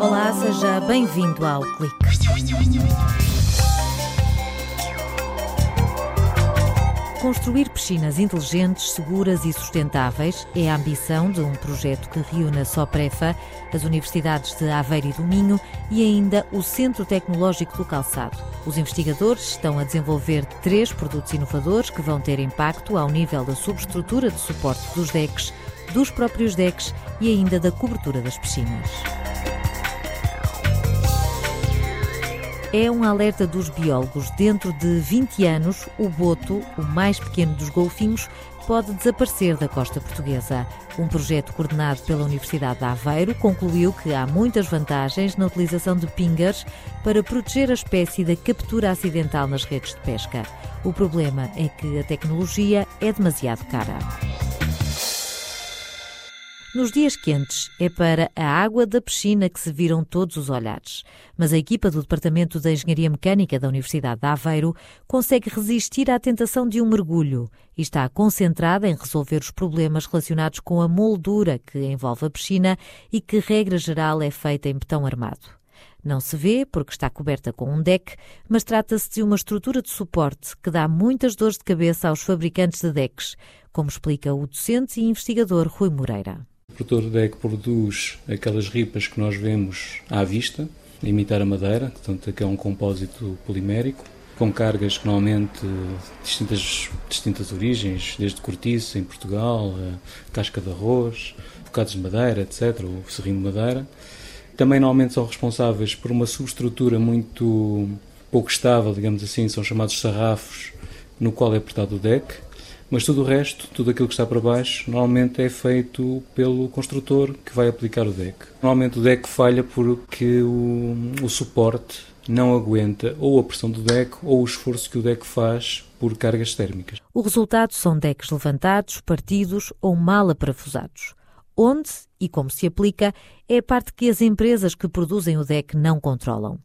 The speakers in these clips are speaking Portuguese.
Olá, seja bem-vindo ao Clique. Construir piscinas inteligentes, seguras e sustentáveis é a ambição de um projeto que reúne a Soprefa, as universidades de Aveiro e do Minho e ainda o Centro Tecnológico do Calçado. Os investigadores estão a desenvolver três produtos inovadores que vão ter impacto ao nível da subestrutura de suporte dos decks, dos próprios decks e ainda da cobertura das piscinas. É um alerta dos biólogos. Dentro de 20 anos, o boto, o mais pequeno dos golfinhos, pode desaparecer da costa portuguesa. Um projeto coordenado pela Universidade de Aveiro concluiu que há muitas vantagens na utilização de pingers para proteger a espécie da captura acidental nas redes de pesca. O problema é que a tecnologia é demasiado cara. Nos dias quentes é para a água da piscina que se viram todos os olhares. Mas a equipa do Departamento de Engenharia Mecânica da Universidade de Aveiro consegue resistir à tentação de um mergulho e está concentrada em resolver os problemas relacionados com a moldura que envolve a piscina e que, regra geral, é feita em betão armado. Não se vê porque está coberta com um deck, mas trata-se de uma estrutura de suporte que dá muitas dores de cabeça aos fabricantes de decks, como explica o docente e investigador Rui Moreira. O produtor deck produz aquelas ripas que nós vemos à vista, a imitar a madeira, portanto, que é um compósito polimérico, com cargas que normalmente distintas, distintas origens, desde cortiça em Portugal, casca de arroz, bocados de madeira, etc., ou serrinho de madeira. Também normalmente são responsáveis por uma subestrutura muito pouco estável, digamos assim, são chamados sarrafos, no qual é apertado o deck mas tudo o resto, tudo aquilo que está para baixo, normalmente é feito pelo construtor que vai aplicar o deck. Normalmente o deck falha porque o, o suporte não aguenta ou a pressão do deck ou o esforço que o deck faz por cargas térmicas. O resultado são decks levantados, partidos ou mal aparafusados. Onde e como se aplica é a parte que as empresas que produzem o deck não controlam.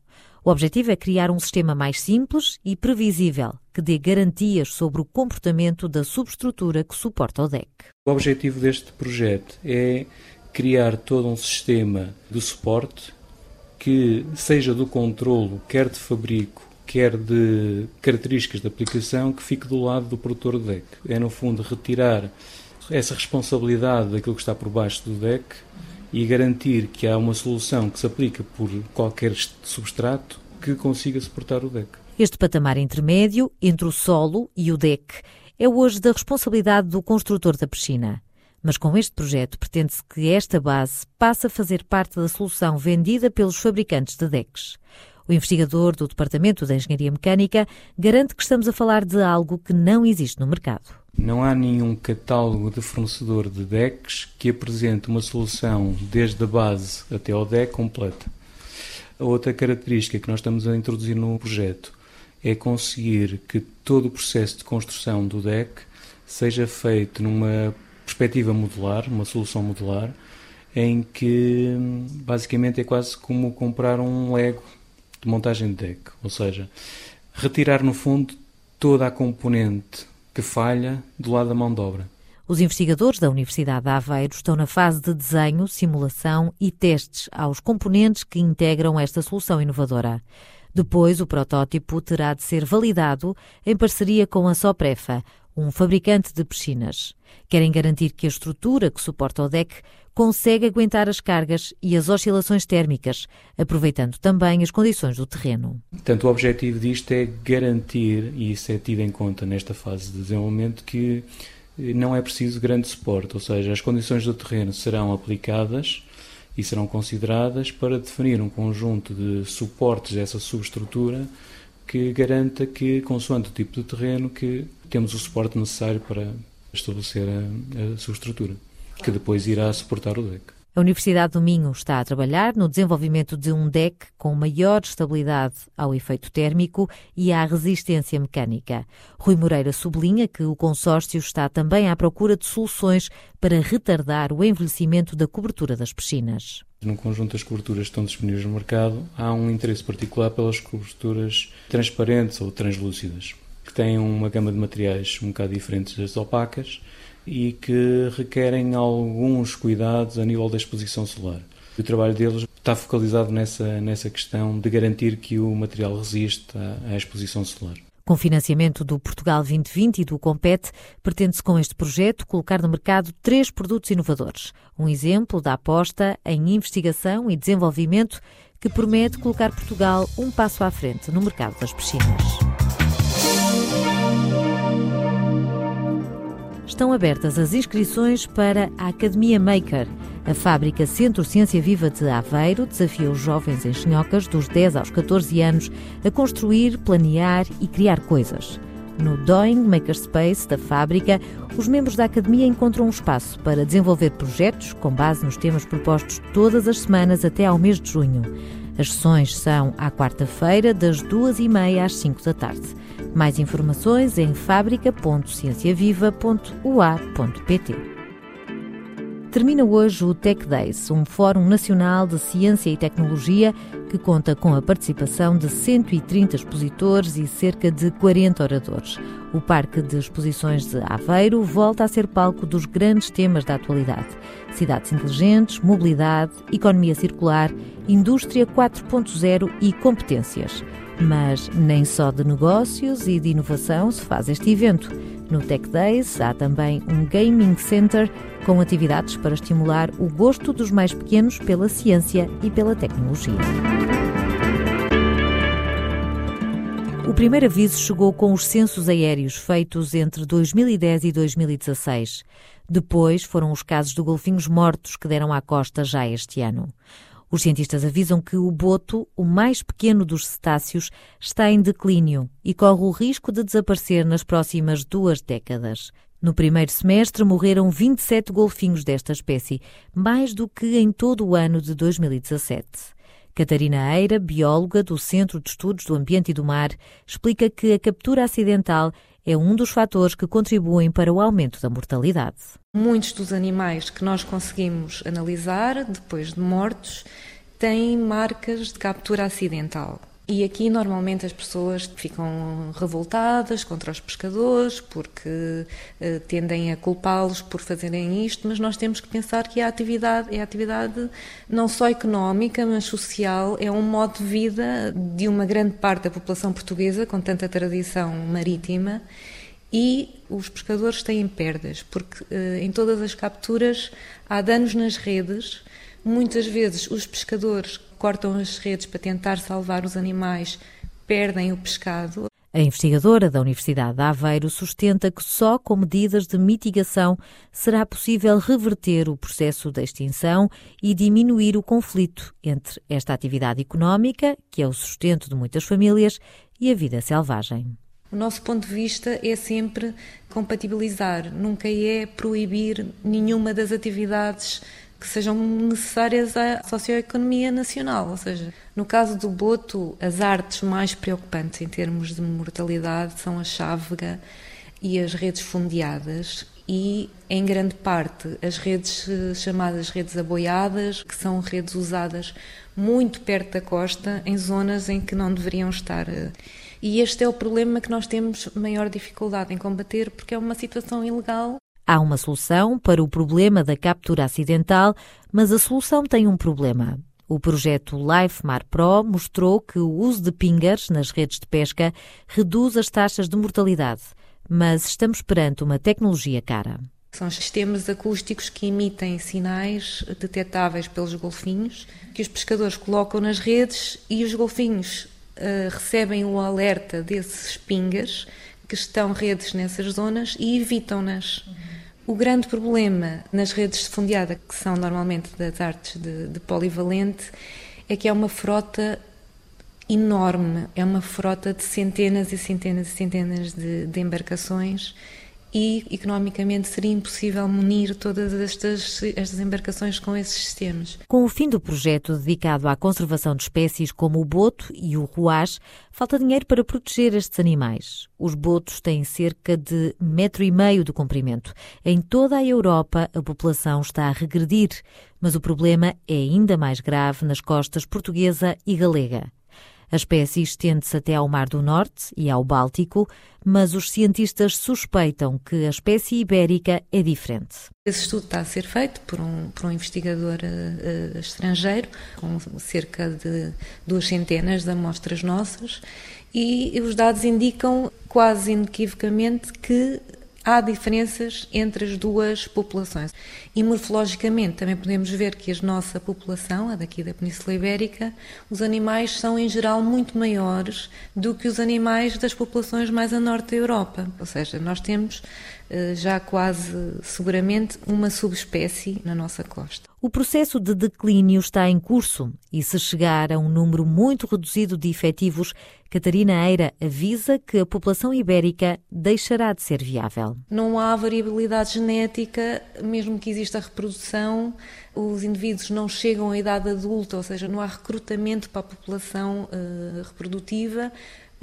O objetivo é criar um sistema mais simples e previsível, que dê garantias sobre o comportamento da subestrutura que suporta o deck. O objetivo deste projeto é criar todo um sistema de suporte que seja do controlo, quer de fabrico, quer de características de aplicação, que fique do lado do produtor do deck. É, no fundo, retirar essa responsabilidade daquilo que está por baixo do deck e garantir que há uma solução que se aplica por qualquer substrato que consiga suportar o deck. Este patamar intermédio entre o solo e o deck é hoje da responsabilidade do construtor da piscina. Mas com este projeto pretende-se que esta base passe a fazer parte da solução vendida pelos fabricantes de decks. O investigador do Departamento de Engenharia Mecânica garante que estamos a falar de algo que não existe no mercado. Não há nenhum catálogo de fornecedor de decks que apresente uma solução desde a base até ao deck completa. A outra característica que nós estamos a introduzir no projeto é conseguir que todo o processo de construção do deck seja feito numa perspectiva modular, uma solução modular, em que basicamente é quase como comprar um Lego de montagem de deck, ou seja, retirar no fundo toda a componente que falha do lado da mão de obra. Os investigadores da Universidade de Aveiro estão na fase de desenho, simulação e testes aos componentes que integram esta solução inovadora. Depois, o protótipo terá de ser validado em parceria com a Soprefa, um fabricante de piscinas. Querem garantir que a estrutura que suporta o deck consegue aguentar as cargas e as oscilações térmicas, aproveitando também as condições do terreno. Portanto, o objetivo disto é garantir, e isso é tido em conta nesta fase de desenvolvimento, que não é preciso grande suporte, ou seja, as condições do terreno serão aplicadas e serão consideradas para definir um conjunto de suportes dessa subestrutura que garanta que, consoante o tipo de terreno, que temos o suporte necessário para estabelecer a, a subestrutura, que depois irá suportar o deck. A Universidade do Minho está a trabalhar no desenvolvimento de um deck com maior estabilidade ao efeito térmico e à resistência mecânica. Rui Moreira sublinha que o consórcio está também à procura de soluções para retardar o envelhecimento da cobertura das piscinas. No conjunto das coberturas que estão disponíveis no mercado, há um interesse particular pelas coberturas transparentes ou translúcidas, que têm uma gama de materiais um bocado diferentes das opacas e que requerem alguns cuidados a nível da exposição solar. O trabalho deles está focalizado nessa, nessa questão de garantir que o material resiste à, à exposição solar. Com financiamento do Portugal 2020 e do Compete, pretende-se com este projeto colocar no mercado três produtos inovadores. Um exemplo da aposta em investigação e desenvolvimento que promete colocar Portugal um passo à frente no mercado das piscinas. Estão abertas as inscrições para a Academia Maker. A fábrica Centro Ciência Viva de Aveiro desafia os jovens engenhocas dos 10 aos 14 anos a construir, planear e criar coisas. No Doing Makerspace da fábrica, os membros da academia encontram um espaço para desenvolver projetos com base nos temas propostos todas as semanas até ao mês de junho. As sessões são à quarta-feira, das duas e meia às cinco da tarde. Mais informações em fábrica.cienciaviva.ua.pt. Termina hoje o Tech Days, um fórum nacional de ciência e tecnologia que conta com a participação de 130 expositores e cerca de 40 oradores. O Parque de Exposições de Aveiro volta a ser palco dos grandes temas da atualidade: cidades inteligentes, mobilidade, economia circular, indústria 4.0 e competências. Mas nem só de negócios e de inovação se faz este evento. No Tech Days há também um Gaming Center com atividades para estimular o gosto dos mais pequenos pela ciência e pela tecnologia. O primeiro aviso chegou com os censos aéreos feitos entre 2010 e 2016. Depois foram os casos de golfinhos mortos que deram à costa já este ano. Os cientistas avisam que o boto, o mais pequeno dos cetáceos, está em declínio e corre o risco de desaparecer nas próximas duas décadas. No primeiro semestre morreram 27 golfinhos desta espécie, mais do que em todo o ano de 2017. Catarina Eira, bióloga do Centro de Estudos do Ambiente e do Mar, explica que a captura acidental é um dos fatores que contribuem para o aumento da mortalidade. Muitos dos animais que nós conseguimos analisar, depois de mortos, têm marcas de captura acidental. E aqui normalmente as pessoas ficam revoltadas contra os pescadores porque uh, tendem a culpá-los por fazerem isto, mas nós temos que pensar que a atividade é a atividade não só económica, mas social, é um modo de vida de uma grande parte da população portuguesa com tanta tradição marítima e os pescadores têm perdas, porque uh, em todas as capturas há danos nas redes. Muitas vezes os pescadores cortam as redes para tentar salvar os animais, perdem o pescado. A investigadora da Universidade de Aveiro sustenta que só com medidas de mitigação será possível reverter o processo da extinção e diminuir o conflito entre esta atividade económica, que é o sustento de muitas famílias, e a vida selvagem. O nosso ponto de vista é sempre compatibilizar, nunca é proibir nenhuma das atividades que sejam necessárias à socioeconomia nacional. Ou seja, no caso do boto, as artes mais preocupantes em termos de mortalidade são a chávega e as redes fundeadas e, em grande parte, as redes eh, chamadas redes aboiadas, que são redes usadas muito perto da costa, em zonas em que não deveriam estar. Eh. E este é o problema que nós temos maior dificuldade em combater, porque é uma situação ilegal Há uma solução para o problema da captura acidental, mas a solução tem um problema. O projeto Life Mar Pro mostrou que o uso de pingers nas redes de pesca reduz as taxas de mortalidade, mas estamos perante uma tecnologia cara. São sistemas acústicos que emitem sinais detectáveis pelos golfinhos, que os pescadores colocam nas redes e os golfinhos uh, recebem o alerta desses pingas que estão redes nessas zonas e evitam-nas. O grande problema nas redes de fundeada, que são normalmente das artes de, de polivalente, é que é uma frota enorme, é uma frota de centenas e centenas e centenas de, de embarcações e economicamente seria impossível munir todas estas, estas embarcações com esses sistemas. Com o fim do projeto dedicado à conservação de espécies como o boto e o ruaz, falta dinheiro para proteger estes animais. Os botos têm cerca de metro e meio de comprimento. Em toda a Europa, a população está a regredir, mas o problema é ainda mais grave nas costas portuguesa e galega. A espécie estende-se até ao Mar do Norte e ao Báltico, mas os cientistas suspeitam que a espécie ibérica é diferente. Esse estudo está a ser feito por um, por um investigador uh, estrangeiro, com cerca de duas centenas de amostras nossas, e os dados indicam quase inequivocamente que há diferenças entre as duas populações. E morfologicamente também podemos ver que a nossa população, a daqui da Península Ibérica, os animais são em geral muito maiores do que os animais das populações mais a norte da Europa. Ou seja, nós temos já quase seguramente uma subespécie na nossa costa. O processo de declínio está em curso e, se chegar a um número muito reduzido de efetivos, Catarina Eira avisa que a população ibérica deixará de ser viável. Não há variabilidade genética, mesmo que exista reprodução, os indivíduos não chegam à idade adulta, ou seja, não há recrutamento para a população uh, reprodutiva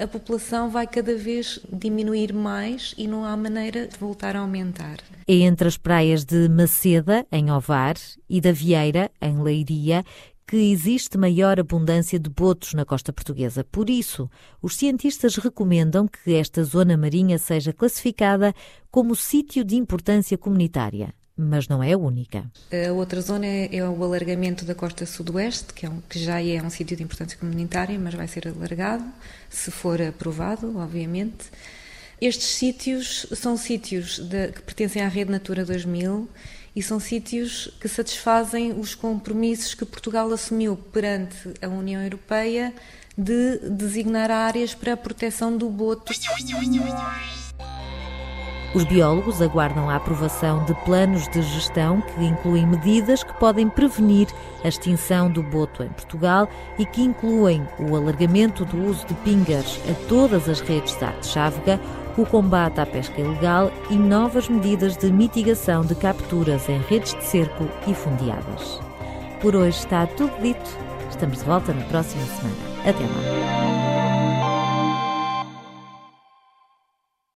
a população vai cada vez diminuir mais e não há maneira de voltar a aumentar. É entre as praias de Maceda, em Ovar, e da Vieira, em Leiria, que existe maior abundância de botos na costa portuguesa. Por isso, os cientistas recomendam que esta zona marinha seja classificada como sítio de importância comunitária mas não é a única. A outra zona é, é o alargamento da costa sudoeste, que, é um, que já é um sítio de importância comunitária, mas vai ser alargado, se for aprovado, obviamente. Estes sítios são sítios de, que pertencem à Rede Natura 2000 e são sítios que satisfazem os compromissos que Portugal assumiu perante a União Europeia de designar áreas para a proteção do boto. Os biólogos aguardam a aprovação de planos de gestão que incluem medidas que podem prevenir a extinção do boto em Portugal e que incluem o alargamento do uso de pingas a todas as redes de arte o combate à pesca ilegal e novas medidas de mitigação de capturas em redes de cerco e fundeadas. Por hoje está tudo dito. Estamos de volta na próxima semana. Até lá.